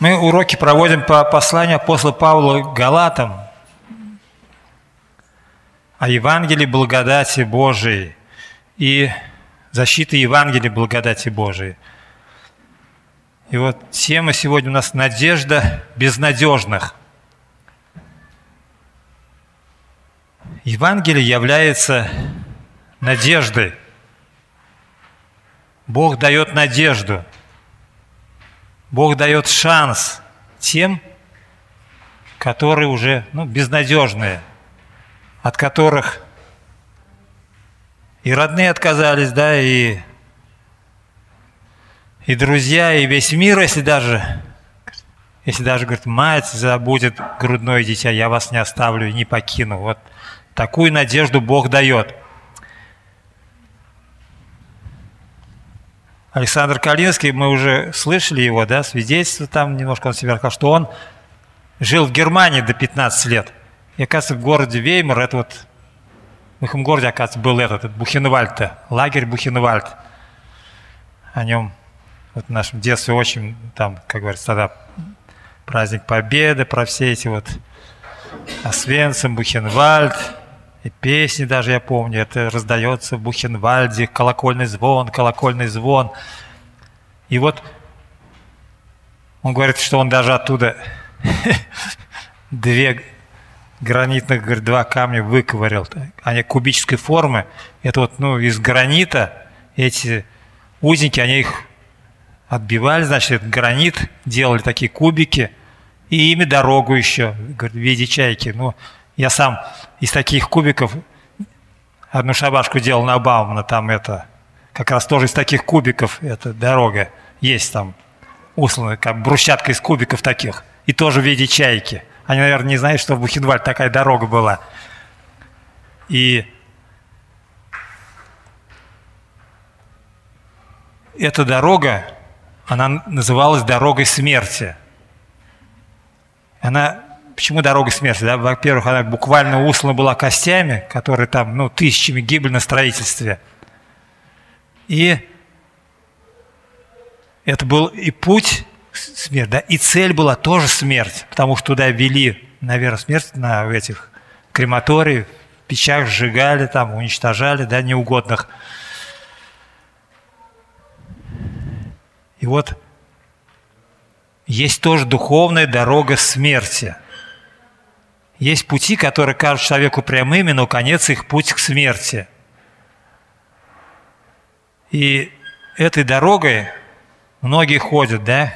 Мы уроки проводим по посланию апостола Павла Галатам о Евангелии благодати Божией и защиты Евангелия благодати Божией. И вот тема сегодня у нас «Надежда безнадежных». Евангелие является надеждой. Бог дает надежду – Бог дает шанс тем, которые уже ну, безнадежные, от которых и родные отказались, да, и, и друзья, и весь мир, если даже, если даже, говорит, мать забудет грудное дитя, я вас не оставлю не покину. Вот такую надежду Бог дает – Александр Калинский, мы уже слышали его, да, свидетельство там немножко он себя рассказал, что он жил в Германии до 15 лет. И, оказывается, в городе Веймар, это вот, в этом городе, оказывается, был этот, этот Бухенвальд, лагерь Бухенвальд. О нем вот в нашем детстве очень, там, как говорится, тогда праздник Победы, про все эти вот Освенцим, Бухенвальд, и песни даже я помню, это раздается в Бухенвальде, колокольный звон, колокольный звон. И вот он говорит, что он даже оттуда две гранитных, говорит, два камня выковырял. Они кубической формы. Это вот, ну, из гранита эти узники, они их отбивали, значит, этот гранит, делали такие кубики, и ими дорогу еще, говорит, в виде чайки. Ну, я сам из таких кубиков одну шабашку делал на Баумана, там это, как раз тоже из таких кубиков, эта дорога есть там, услана, как брусчатка из кубиков таких, и тоже в виде чайки. Они, наверное, не знают, что в Бухенвальд такая дорога была. И эта дорога, она называлась дорогой смерти. Она Почему дорога смерти? Да? Во-первых, она буквально услана была костями, которые там ну, тысячами гибли на строительстве. И это был и путь смерть, да, и цель была тоже смерть, потому что туда вели, наверное, смерть на этих крематории, в печах сжигали, там, уничтожали, да, неугодных. И вот есть тоже духовная дорога смерти – есть пути, которые кажутся человеку прямыми, но конец их путь к смерти. И этой дорогой многие ходят, да,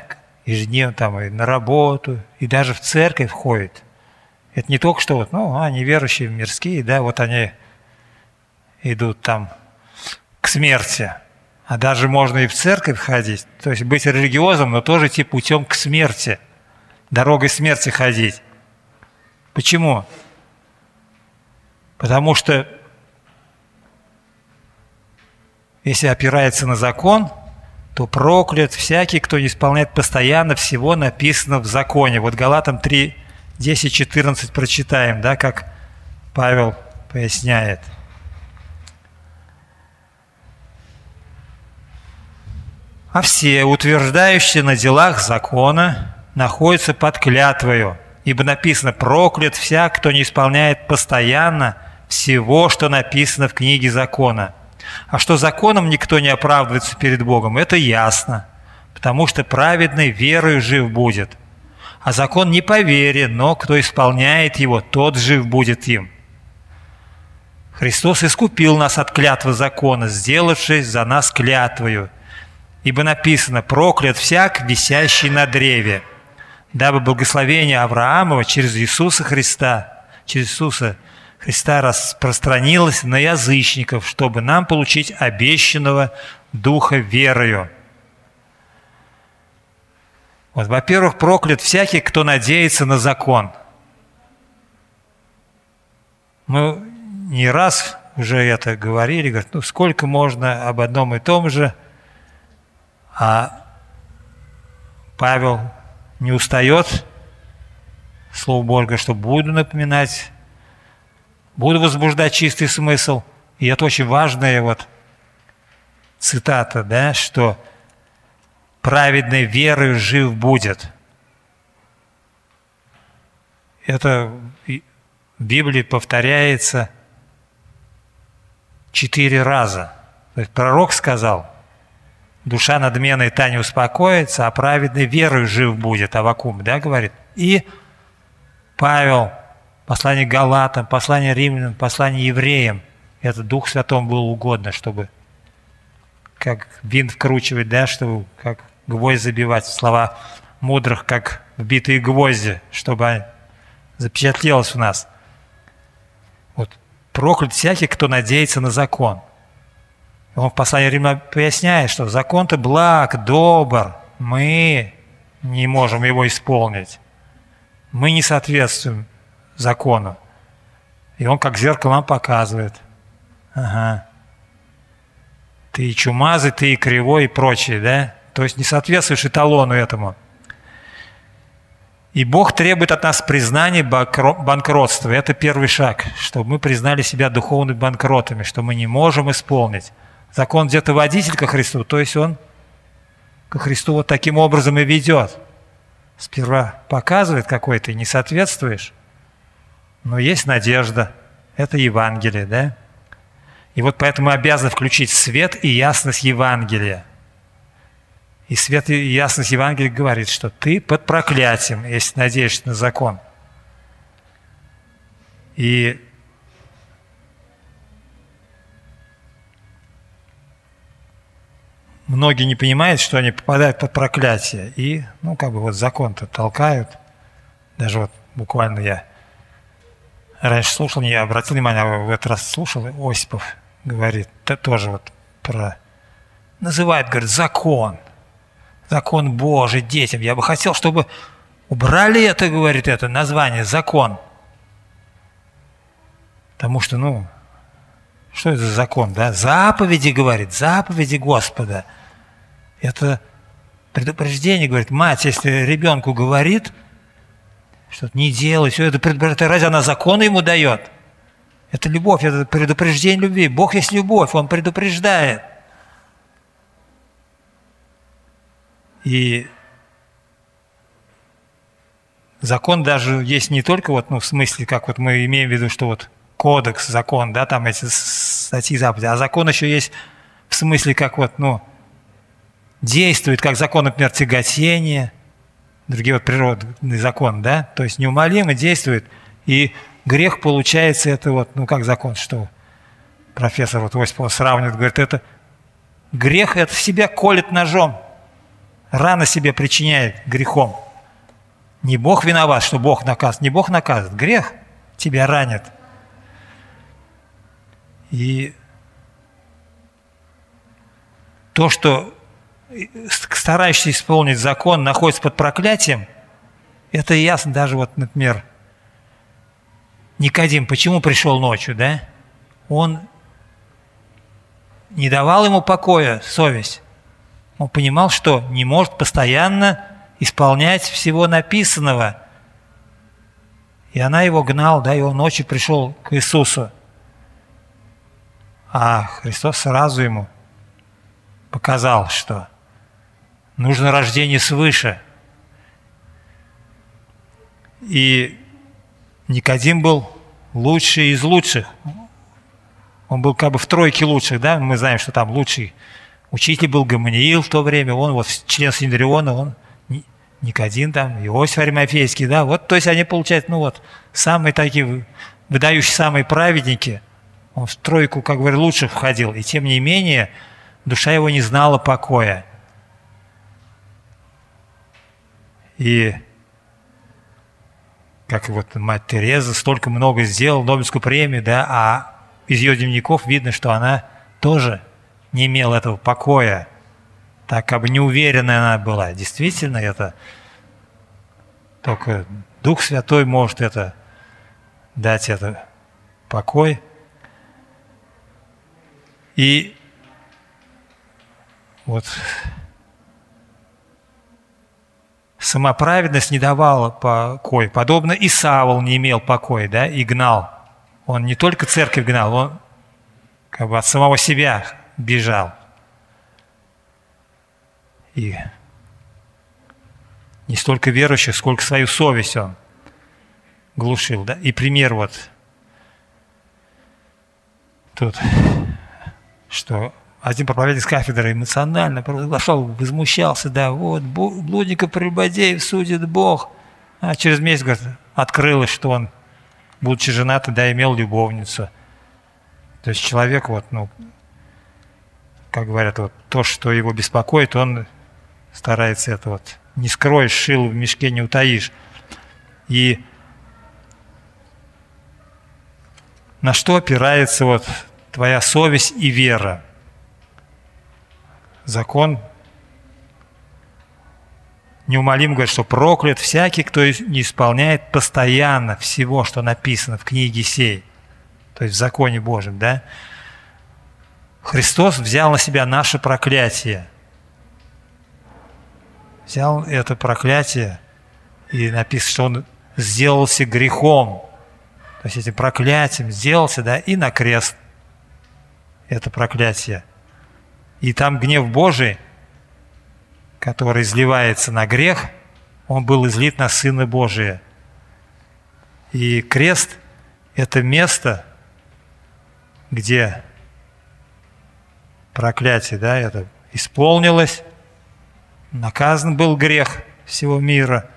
ежедневно там и на работу, и даже в церковь ходят. Это не только что вот, ну, они верующие, мирские, да, вот они идут там к смерти. А даже можно и в церковь ходить, то есть быть религиозным, но тоже идти путем к смерти, дорогой смерти ходить. Почему? Потому что если опирается на закон, то проклят всякий, кто не исполняет постоянно всего написано в законе. Вот Галатам 3, 10, 14 прочитаем, да, как Павел поясняет. А все, утверждающие на делах закона, находятся под клятвою, Ибо написано, проклят всяк, кто не исполняет постоянно всего, что написано в книге закона. А что законом никто не оправдывается перед Богом, это ясно, потому что праведный верою жив будет. А закон не по вере, но кто исполняет его, тот жив будет им. Христос искупил нас от клятвы закона, сделавшись за нас клятвою. Ибо написано, проклят всяк, висящий на древе дабы благословение Авраамова через Иисуса Христа, через Иисуса Христа распространилось на язычников, чтобы нам получить обещанного Духа верою. Вот, во-первых, проклят всякий, кто надеется на закон. Мы не раз уже это говорили, говорят, ну сколько можно об одном и том же, а Павел не устает, Слово Бога, что буду напоминать, буду возбуждать чистый смысл. И это очень важная вот цитата, да, что праведной верою жив будет. это в Библии повторяется четыре раза. То есть пророк сказал, душа надменной та не успокоится, а праведный верою жив будет, Авакум, да, говорит. И Павел, послание Галатам, послание Римлянам, послание Евреям, это Дух Святом было угодно, чтобы как винт вкручивать, да, чтобы как гвоздь забивать, слова мудрых, как вбитые гвозди, чтобы запечатлелось у нас. Вот проклят всякий, кто надеется на закон. Он в послании Рима поясняет, что закон-то благ, добр, мы не можем его исполнить. Мы не соответствуем закону. И он как зеркало нам показывает. Ага. Ты и чумазый, ты и кривой и прочее, да? То есть не соответствуешь эталону этому. И Бог требует от нас признания банкротства. Это первый шаг, чтобы мы признали себя духовными банкротами, что мы не можем исполнить. Закон где-то водитель ко Христу, то есть он ко Христу вот таким образом и ведет. Сперва показывает, какой ты не соответствуешь, но есть надежда. Это Евангелие, да? И вот поэтому мы обязаны включить свет и ясность Евангелия – и свет и ясность Евангелия говорит, что ты под проклятием, если надеешься на закон. И многие не понимают, что они попадают под проклятие. И, ну, как бы вот закон-то толкают. Даже вот буквально я раньше слушал, не обратил внимание, а в этот раз слушал, Осипов говорит, тоже вот про... Называет, говорит, закон – закон Божий детям. Я бы хотел, чтобы убрали это, говорит это название, закон. Потому что, ну, что это за закон, да? Заповеди, говорит, заповеди Господа. Это предупреждение, говорит, мать, если ребенку говорит, что не делай, все это предупреждение, разве она законы ему дает? Это любовь, это предупреждение любви. Бог есть любовь, Он предупреждает. И закон даже есть не только вот, ну, в смысле, как вот мы имеем в виду, что вот кодекс, закон, да, там эти статьи заповеди, а закон еще есть в смысле, как вот, ну, действует, как закон, например, тяготения, другие вот природный закон, да, то есть неумолимо действует, и грех получается это вот, ну, как закон, что профессор вот Осипов сравнивает, говорит, это грех это себя колет ножом, рано себе причиняет грехом. Не Бог виноват, что Бог наказывает, не Бог наказывает, грех тебя ранит. И то, что старающийся исполнить закон находится под проклятием, это ясно даже вот, например, Никодим, почему пришел ночью, да? Он не давал ему покоя совесть. Он понимал, что не может постоянно исполнять всего написанного. И она его гнал, да, и он ночью пришел к Иисусу. А Христос сразу ему показал, что нужно рождение свыше. И Никодим был лучший из лучших. Он был как бы в тройке лучших, да, мы знаем, что там лучший Учитель был Гаманиил в то время, он вот член Синдриона, он Никодин там, Иосиф Аримафейский, да, вот, то есть они получают, ну вот, самые такие, выдающие самые праведники, он в тройку, как говорю, лучших входил, и тем не менее, душа его не знала покоя. И как вот мать Тереза столько много сделала, Нобелевскую премию, да, а из ее дневников видно, что она тоже не имел этого покоя, так как бы неуверенная она была. Действительно, это только Дух Святой может это дать это покой. И вот самоправедность не давала покой. Подобно и Савол не имел покоя, да, и гнал. Он не только церковь гнал, он как бы от самого себя бежал. И не столько верующих, сколько свою совесть он глушил, да. И пример вот тут, что один проповедник с кафедры эмоционально провозглашал, возмущался, да, вот, блудника прелюбодеев судит Бог. А через месяц, говорит, открылось, что он, будучи женат, да, имел любовницу. То есть человек, вот, ну, как говорят, вот, то, что его беспокоит, он старается это вот, не скроешь, шил в мешке не утаишь. И на что опирается вот твоя совесть и вера? Закон неумолимо говорит, что проклят всякий, кто не исполняет постоянно всего, что написано в книге сей, то есть в законе Божьем, да? Христос взял на себя наше проклятие. Взял это проклятие и написано, что Он сделался грехом. То есть этим проклятием сделался, да, и на крест это проклятие – и там гнев Божий, который изливается на грех, он был излит на Сына Божия. И крест – это место, где проклятие, да, это исполнилось, наказан был грех всего мира.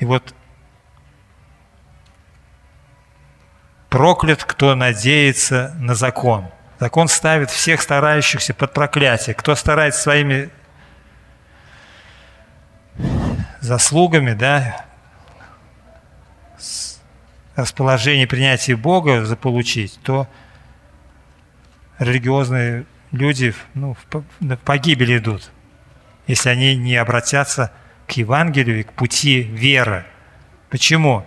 И вот проклят, кто надеется на закон – так он ставит всех старающихся под проклятие. Кто старается своими заслугами, да, расположение принятия Бога заполучить, то религиозные люди ну, в погибель идут, если они не обратятся к Евангелию и к пути веры. Почему?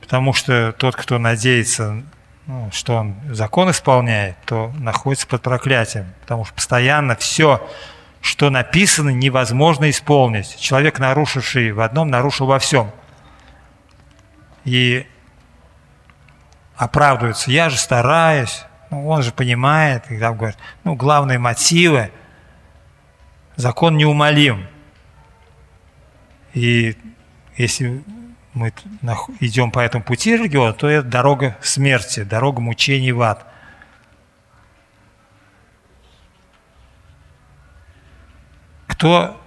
Потому что тот, кто надеется ну, что он закон исполняет, то находится под проклятием, потому что постоянно все, что написано, невозможно исполнить. Человек, нарушивший в одном, нарушил во всем. И оправдывается, я же стараюсь, ну, он же понимает, и там говорят, ну, главные мотивы, закон неумолим. И если мы идем по этому пути религиозно, то это дорога смерти, дорога мучений в ад. Кто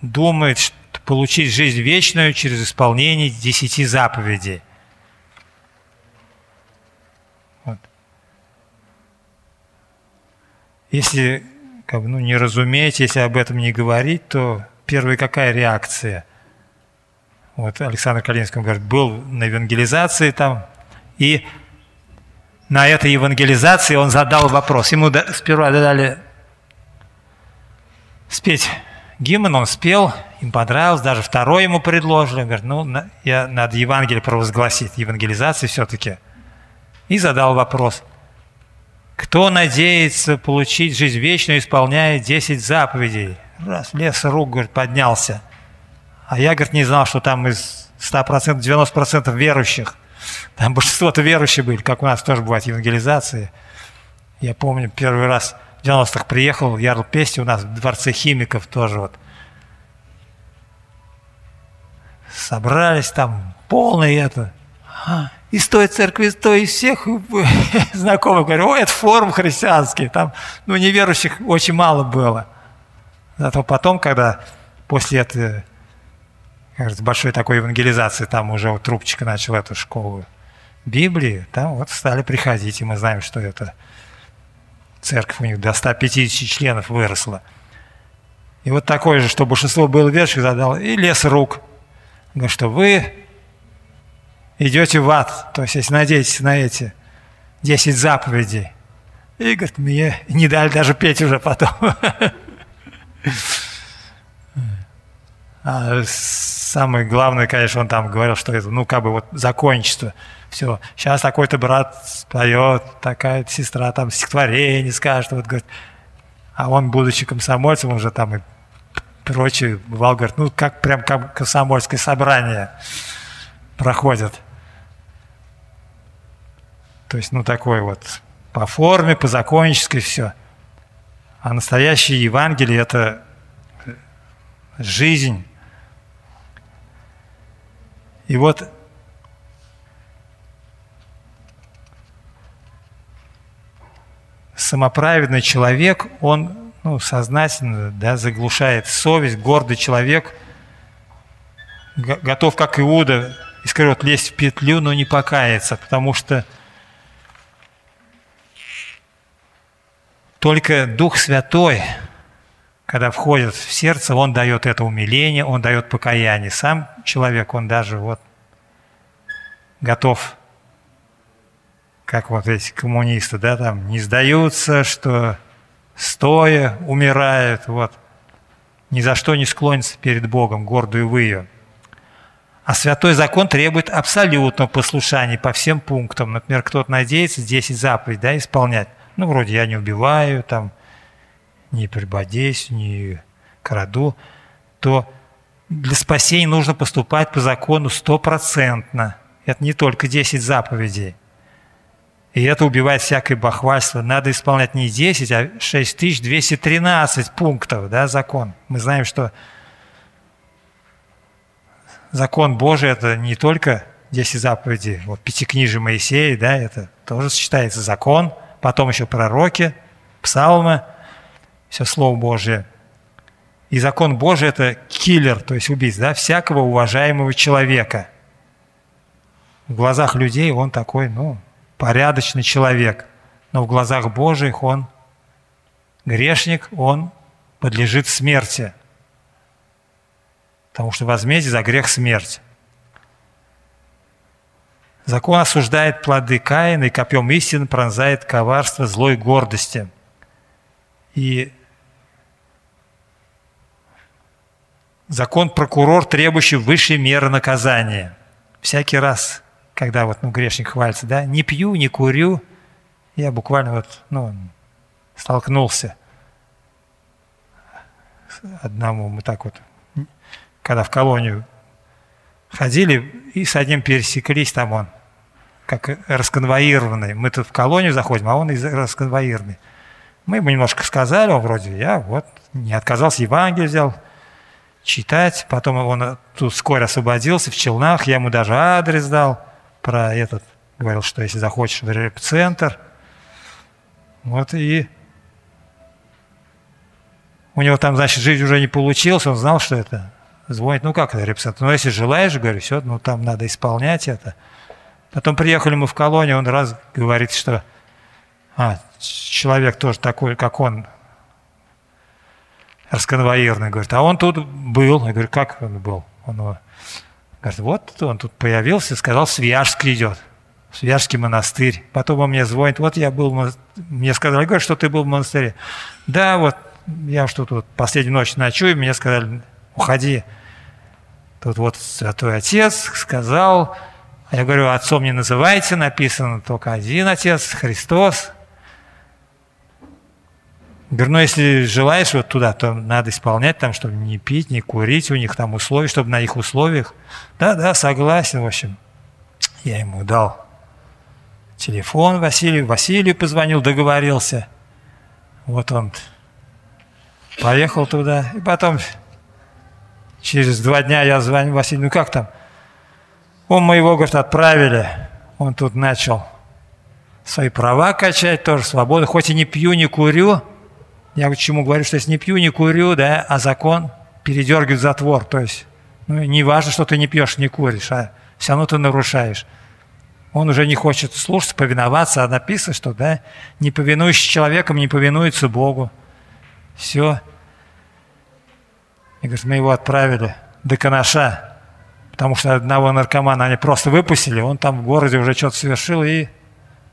думает что получить жизнь вечную через исполнение десяти заповедей? Вот. Если как бы, ну, не разуметь, если об этом не говорить, то первая какая реакция – вот Александр Калинский говорит, был на евангелизации там, и на этой евангелизации он задал вопрос. Ему сперва дали спеть гимн, он спел, им понравилось, даже второй ему предложили. Он говорит, ну, я надо Евангелие провозгласить, евангелизации все-таки. И задал вопрос. Кто надеется получить жизнь вечную, исполняя 10 заповедей? Раз, лес рук, говорит, поднялся – а я, говорит, не знал, что там из 100%, 90% верующих. Там большинство-то верующие были, как у нас тоже бывает евангелизации. Я помню, первый раз в 90-х приехал, Ярл Пести у нас в Дворце химиков тоже вот. Собрались там, полное это. А, из той церкви, из той, из всех знакомых. Говорю, ой, это форум христианский. Там, ну, неверующих очень мало было. Зато потом, когда после этого кажется, большой такой евангелизации, там уже вот трубчика начал эту школу Библии, там вот стали приходить, и мы знаем, что это церковь у них до 150 членов выросла. И вот такое же, что большинство было верующих, задал, и лес рук. Говорит, что вы идете в ад, то есть если надеетесь на эти 10 заповедей. И, говорит, мне не дали даже петь уже потом. А самое главное, конечно, он там говорил, что это, ну, как бы вот закончество. Все, сейчас такой-то брат поет, такая сестра там стихотворение скажет, вот, говорит, а он, будучи комсомольцем, уже там и прочее, бывал, говорит, ну, как прям как комсомольское собрание проходит. То есть, ну, такой вот по форме, по законческой все. А настоящее Евангелие – это жизнь, И вот самоправедный человек, он ну, сознательно да, заглушает совесть, гордый человек, готов, как Иуда, искрет лезть в петлю, но не покаяться, потому что только Дух Святой, когда входит в сердце, он дает это умиление, он дает покаяние. Сам человек, он даже вот готов как вот эти коммунисты, да, там не сдаются, что стоя умирают, вот, ни за что не склонится перед Богом, гордую выю. А святой закон требует абсолютного послушания по всем пунктам. Например, кто-то надеется 10 заповедей да, исполнять. Ну, вроде я не убиваю, там, не прибодействую, не краду, то для спасения нужно поступать по закону стопроцентно. Это не только 10 заповедей. И это убивает всякое бахвальство. Надо исполнять не 10, а 6213 пунктов, да, закон. Мы знаем, что закон Божий – это не только 10 заповедей, вот пятикнижие Моисея, да, это тоже считается закон, потом еще пророки, псалмы, все Слово Божие. И закон Божий – это киллер, то есть убийц, да, всякого уважаемого человека. В глазах людей он такой, ну, порядочный человек, но в глазах Божьих он грешник, он подлежит смерти, потому что возмездие за грех смерть. Закон осуждает плоды Каина и копьем истины пронзает коварство злой гордости. И закон прокурор, требующий высшей меры наказания. Всякий раз когда вот ну, грешник хвалится, да, не пью, не курю, я буквально вот, ну, столкнулся одному, мы так вот, когда в колонию ходили, и с одним пересеклись, там он, как расконвоированный. Мы тут в колонию заходим, а он из расконвоированный. Мы ему немножко сказали, он вроде, я вот не отказался, Евангелие взял, читать. Потом он тут вскоре освободился в Челнах, я ему даже адрес дал про этот, говорил, что если захочешь в реп-центр, вот и у него там, значит, жизнь уже не получилась, он знал, что это звонит, ну как это реп-центр, ну если желаешь, говорю, все, ну там надо исполнять это. Потом приехали мы в колонию, он раз говорит, что а, человек тоже такой, как он, расконвоированный, говорит, а он тут был. Я говорю, как он был? Он Говорит, вот он тут появился, сказал, Свияжск идет. Свияжский монастырь. Потом он мне звонит, вот я был, мне сказали, говорят, что ты был в монастыре. Да, вот я что тут последнюю ночь ночую, мне сказали, уходи. Тут вот святой отец сказал, я говорю, отцом не называйте, написано только один отец, Христос. Говорю, ну если желаешь вот туда, то надо исполнять там, чтобы не пить, не курить, у них там условия, чтобы на их условиях. Да, да, согласен, в общем. Я ему дал телефон Василию, Василию позвонил, договорился. Вот он поехал туда, и потом через два дня я звоню Василию, ну как там? Он моего, говорит, отправили. Он тут начал свои права качать, тоже свободу. Хоть и не пью, не курю, я к чему говорю, что если не пью, не курю, да, а закон передергивает затвор. То есть, ну, не важно, что ты не пьешь, не куришь, а все равно ты нарушаешь. Он уже не хочет слушаться, повиноваться, а написано, что, да, не повинующий человеком не повинуется Богу. Все. И говорит, мы его отправили до Канаша, потому что одного наркомана они просто выпустили, он там в городе уже что-то совершил, и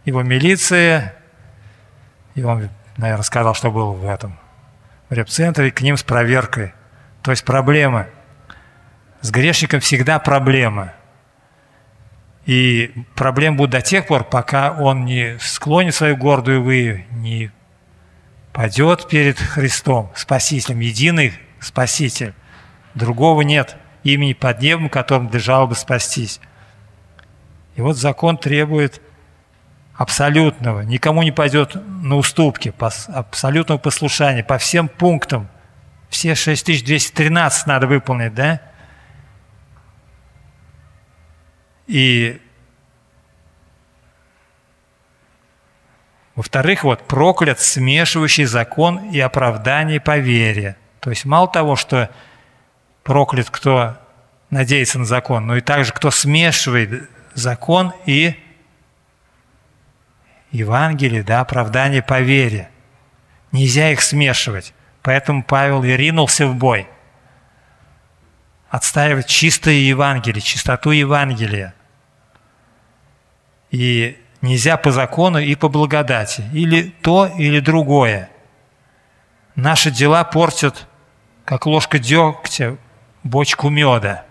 его милиция, он наверное, сказал, что был в этом в реп-центре, к ним с проверкой. То есть проблемы. С грешником всегда проблемы. И проблем будут до тех пор, пока он не склонит свою гордую выю, не падет перед Христом, Спасителем, единый Спаситель. Другого нет имени под небом, которым держал бы спастись. И вот закон требует абсолютного, никому не пойдет на уступки, абсолютного послушания по всем пунктам. Все 6213 надо выполнить, да? И во-вторых, вот проклят смешивающий закон и оправдание по вере. То есть мало того, что проклят, кто надеется на закон, но и также, кто смешивает закон и Евангелие, да, оправдание по вере. Нельзя их смешивать. Поэтому Павел и ринулся в бой. Отстаивать чистое Евангелие, чистоту Евангелия. И нельзя по закону и по благодати. Или то, или другое. Наши дела портят, как ложка дегтя, бочку меда.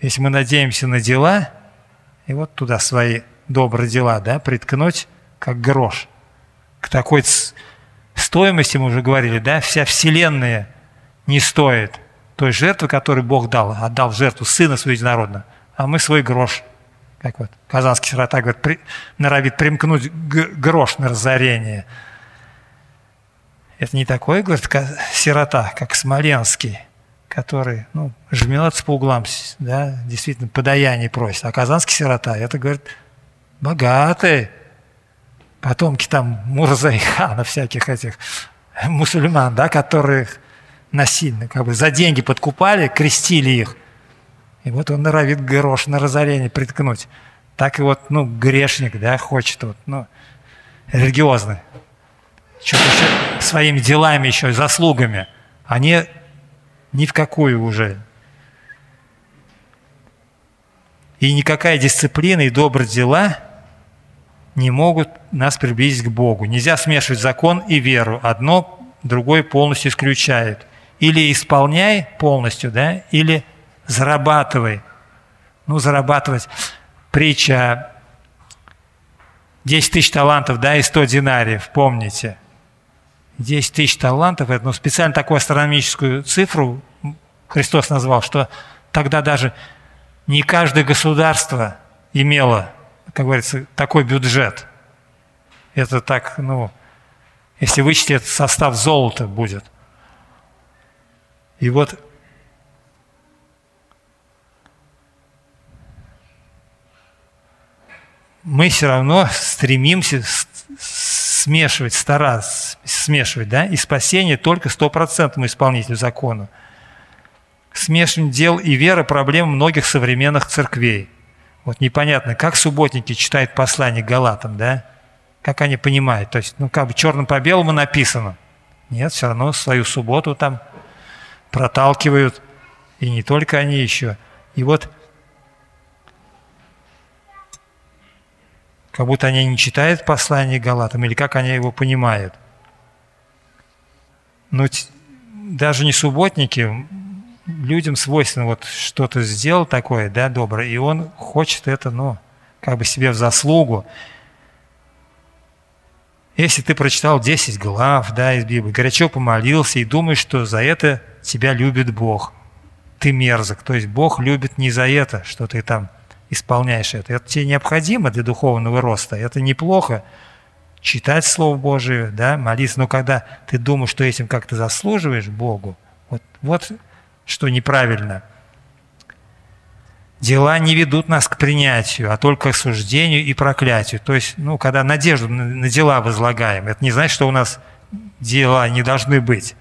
Если мы надеемся на дела, и вот туда свои добрые дела, да, приткнуть, как грош. К такой стоимости, мы уже говорили, да, вся Вселенная не стоит той жертвы, которую Бог дал, отдал в жертву Сына Своего Единородного, а мы свой грош, как вот казанский сирота говорит, при, норовит примкнуть грош на разорение. Это не такой, говорит, сирота, как Смоленский, который ну, жмется по углам, да, действительно, подаяние просит. А казанский сирота, это, говорит, богатый, потомки там Мурза и хана всяких этих мусульман, да, которых насильно, как бы за деньги подкупали, крестили их. И вот он норовит грош на разорение приткнуть. Так и вот, ну, грешник, да, хочет вот, ну, религиозный. Что-то еще своими делами еще, заслугами. Они ни в какую уже. И никакая дисциплина и добрые дела не могут нас приблизить к Богу. Нельзя смешивать закон и веру. Одно другое полностью исключает. Или исполняй полностью, да, или зарабатывай. Ну, зарабатывать. Притча 10 тысяч талантов, да, и 100 динариев, помните. 10 тысяч талантов, это ну, специально такую астрономическую цифру Христос назвал, что тогда даже не каждое государство имело, как говорится, такой бюджет. Это так, ну, если вычтить, это состав золота будет. И вот мы все равно стремимся смешивать, стараться смешивать, да, и спасение только стопроцентному исполнителю закона. Смешивание дел и веры – проблема многих современных церквей. Вот непонятно, как субботники читают послание Галатам, да? Как они понимают? То есть, ну, как бы черным по белому написано. Нет, все равно свою субботу там проталкивают. И не только они еще. И вот как будто они не читают послание Галатам, или как они его понимают. Но даже не субботники, людям свойственно вот что-то сделал такое, да, доброе, и он хочет это, ну, как бы себе в заслугу. Если ты прочитал 10 глав, да, из Библии, горячо помолился и думаешь, что за это тебя любит Бог, ты мерзок. То есть Бог любит не за это, что ты там исполняешь это. Это тебе необходимо для духовного роста. Это неплохо читать Слово Божие, да, молиться. Но когда ты думаешь, что этим как-то заслуживаешь Богу, вот, вот что неправильно. Дела не ведут нас к принятию, а только к суждению и проклятию. То есть, ну, когда надежду на дела возлагаем, это не значит, что у нас дела не должны быть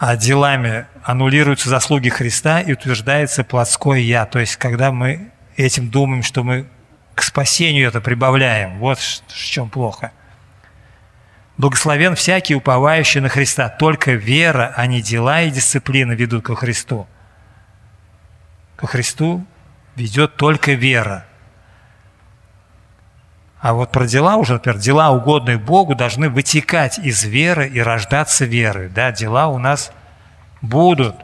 а делами аннулируются заслуги Христа и утверждается плотское «я». То есть, когда мы этим думаем, что мы к спасению это прибавляем. Вот в чем плохо. Благословен всякий, уповающий на Христа. Только вера, а не дела и дисциплина ведут ко Христу. Ко Христу ведет только вера. А вот про дела уже, например, дела, угодные Богу, должны вытекать из веры и рождаться верой. Да, дела у нас будут.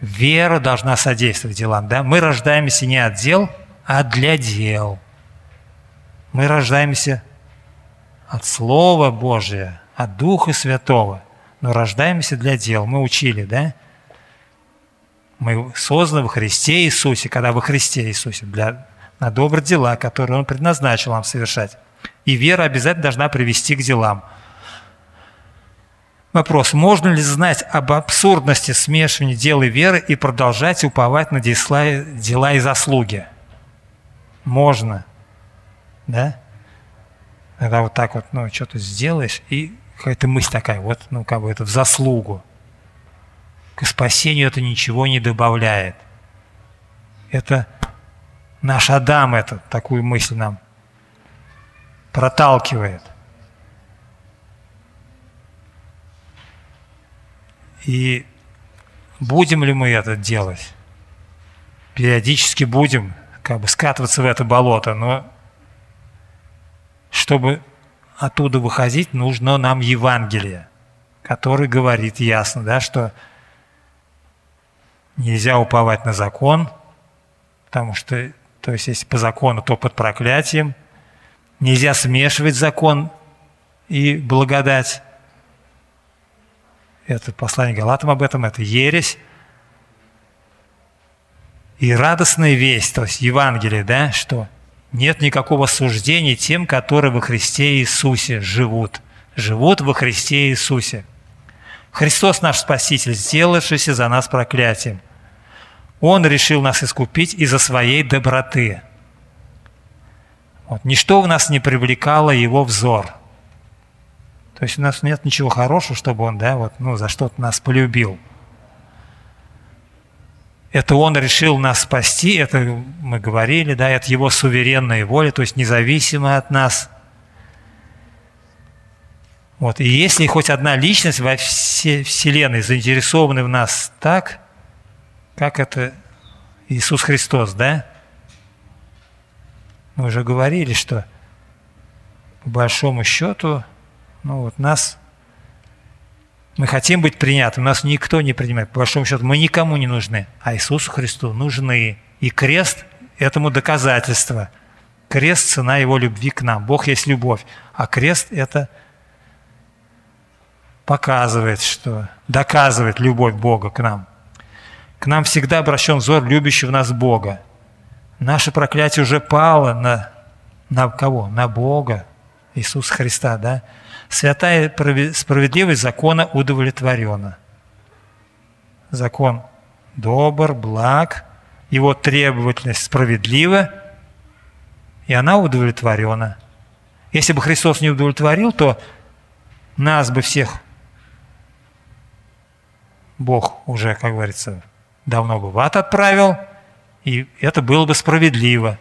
Вера должна содействовать делам. Да? Мы рождаемся не от дел, а для дел. Мы рождаемся от Слова Божия, от Духа Святого, но рождаемся для дел. Мы учили, да? Мы созданы во Христе Иисусе, когда во Христе Иисусе, для на добрые дела, которые Он предназначил нам совершать. И вера обязательно должна привести к делам. Вопрос. Можно ли знать об абсурдности смешивания дел и веры и продолжать уповать на дела и заслуги? Можно. Да? Когда вот так вот, ну, что-то сделаешь, и какая-то мысль такая, вот, ну, как бы это в заслугу. К спасению это ничего не добавляет. Это наш Адам это, такую мысль нам проталкивает. И будем ли мы это делать? Периодически будем как бы скатываться в это болото, но чтобы оттуда выходить, нужно нам Евангелие, которое говорит ясно, да, что нельзя уповать на закон, потому что, то есть, если по закону, то под проклятием. Нельзя смешивать закон и благодать. Это послание Галатам об этом, это ересь. И радостная весть, то есть Евангелие, да, что нет никакого суждения тем, которые во Христе Иисусе живут. Живут во Христе Иисусе. Христос наш Спаситель, сделавшийся за нас проклятием. Он решил нас искупить из-за своей доброты. Вот. Ничто в нас не привлекало его взор – то есть у нас нет ничего хорошего, чтобы он, да, вот, ну, за что-то нас полюбил. Это он решил нас спасти, это мы говорили, да, это его суверенная воля, то есть независимо от нас. Вот. И если хоть одна личность во всей Вселенной заинтересована в нас так, как это Иисус Христос, да? Мы уже говорили, что по большому счету ну вот нас, мы хотим быть приняты, нас никто не принимает. По большому счету мы никому не нужны, а Иисусу Христу нужны. И крест этому доказательство. Крест – цена Его любви к нам. Бог есть любовь, а крест – это показывает, что доказывает любовь Бога к нам. К нам всегда обращен взор любящего нас Бога. Наше проклятие уже пало на, на кого? На Бога, Иисуса Христа, да? Святая справедливость закона удовлетворена. Закон добр, благ, его требовательность справедлива, и она удовлетворена. Если бы Христос не удовлетворил, то нас бы всех Бог уже, как говорится, давно бы в ад отправил, и это было бы справедливо.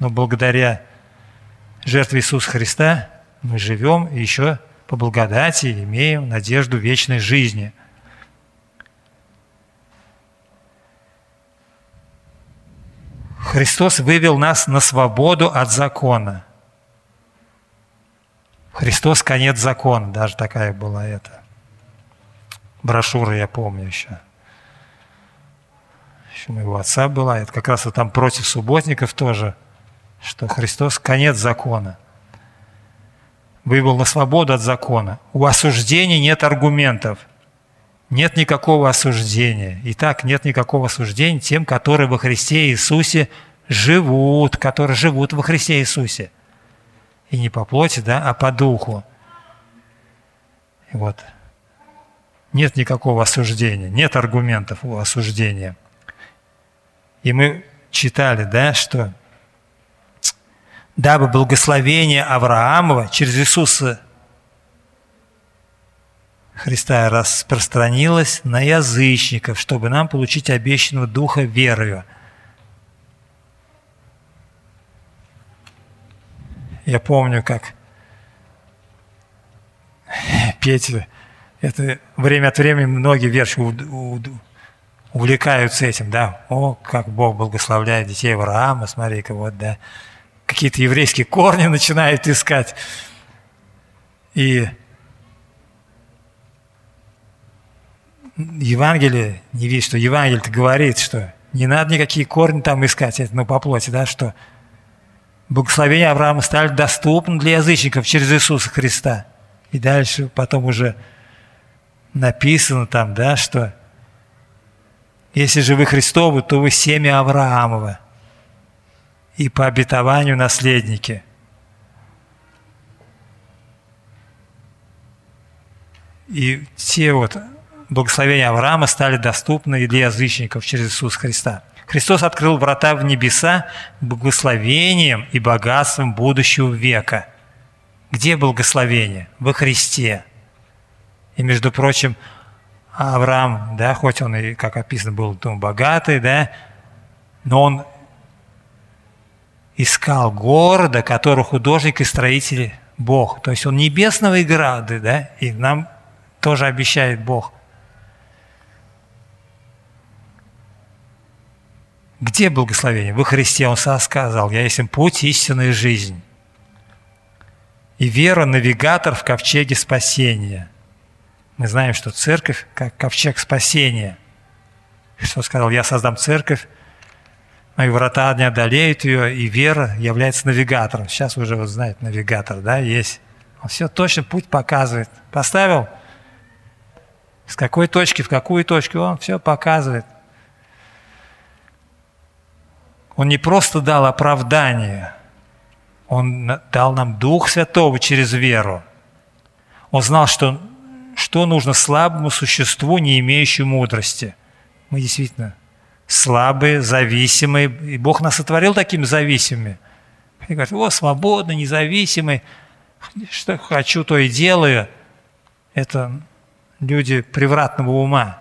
Но благодаря жертве Иисуса Христа мы живем и еще по благодати имеем надежду вечной жизни. Христос вывел нас на свободу от закона. Христос – конец закона. Даже такая была эта брошюра, я помню еще. У моего отца была. Это как раз вот там против субботников тоже, что Христос – конец закона – вывел на свободу от закона. У осуждения нет аргументов. Нет никакого осуждения. Итак, нет никакого осуждения тем, которые во Христе Иисусе живут, которые живут во Христе Иисусе. И не по плоти, да, а по духу. И вот. Нет никакого осуждения, нет аргументов у осуждения. И мы читали, да, что дабы благословение Авраамова через Иисуса Христа распространилось на язычников, чтобы нам получить обещанного Духа верою. Я помню, как Петя, это время от времени многие верши увлекаются этим, да, о, как Бог благословляет детей Авраама, смотри-ка, вот, да, какие-то еврейские корни начинают искать. И Евангелие, не видит, что Евангелие говорит, что не надо никакие корни там искать, это ну, по плоти, да, что благословения Авраама стали доступны для язычников через Иисуса Христа. И дальше потом уже написано там, да, что если же вы Христовы, то вы семя Авраамова и по обетованию наследники. И те вот благословения Авраама стали доступны и для язычников через Иисуса Христа. Христос открыл врата в небеса благословением и богатством будущего века. Где благословение? Во Христе. И, между прочим, Авраам, да, хоть он и, как описано, был ну, богатый, да, но он искал города, который художник и строитель Бог. То есть он небесного и грады, да, и нам тоже обещает Бог. Где благословение? Во Христе Он сказал, «Я есть путь, истинная жизнь». И вера – навигатор в ковчеге спасения. Мы знаем, что церковь – как ковчег спасения. Христос сказал, «Я создам церковь, мои врата не одолеют ее, и вера является навигатором». Сейчас уже вот знаете, навигатор, да, есть. Он все точно путь показывает. Поставил с какой точки в какую точку, он все показывает. Он не просто дал оправдание, Он дал нам Дух Святого через веру. Он знал, что, что нужно слабому существу, не имеющему мудрости. Мы действительно слабые, зависимые, и Бог нас сотворил такими зависимыми. И говорит, о, свободный, независимый, что хочу, то и делаю. Это люди превратного ума.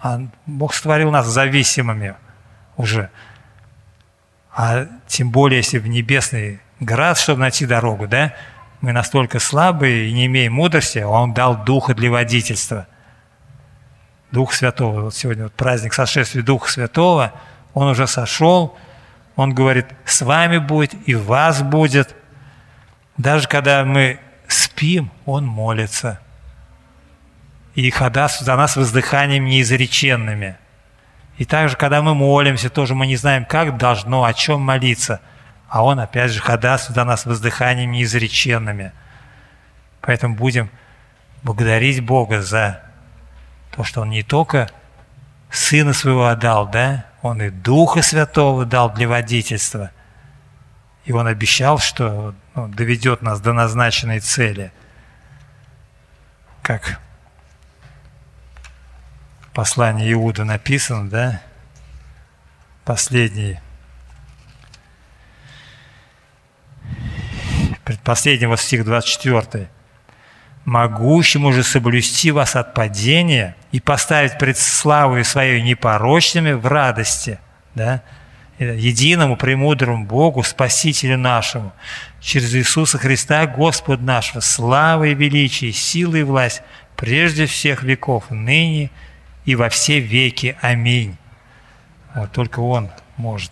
А Бог сотворил нас зависимыми уже. А тем более, если в небесный град, чтобы найти дорогу, да, мы настолько слабые и не имеем мудрости, а Он дал Духа для водительства. Дух Святого. Вот сегодня вот праздник сошествия Духа Святого. Он уже сошел. Он говорит, с вами будет и вас будет. Даже когда мы спим, Он молится. И ходаст за нас воздыханием неизреченными – и также, когда мы молимся, тоже мы не знаем, как должно, о чем молиться. А Он, опять же, ходаст за нас воздыханиями неизреченными. Поэтому будем благодарить Бога за то, что Он не только Сына Своего отдал, да, Он и Духа Святого дал для водительства. И Он обещал, что ну, доведет нас до назначенной цели. Как послании Иуда написано, да? Последний. Предпоследний вот стих 24. «Могущему же соблюсти вас от падения и поставить пред славой своей непорочными в радости, да? единому премудрому Богу, Спасителю нашему, через Иисуса Христа, Господа нашего, слава и величие, сила и власть, прежде всех веков, ныне и во все веки. Аминь. Вот, только Он может.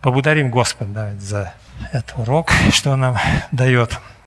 Поблагодарим Господа да, за этот урок, что нам дает.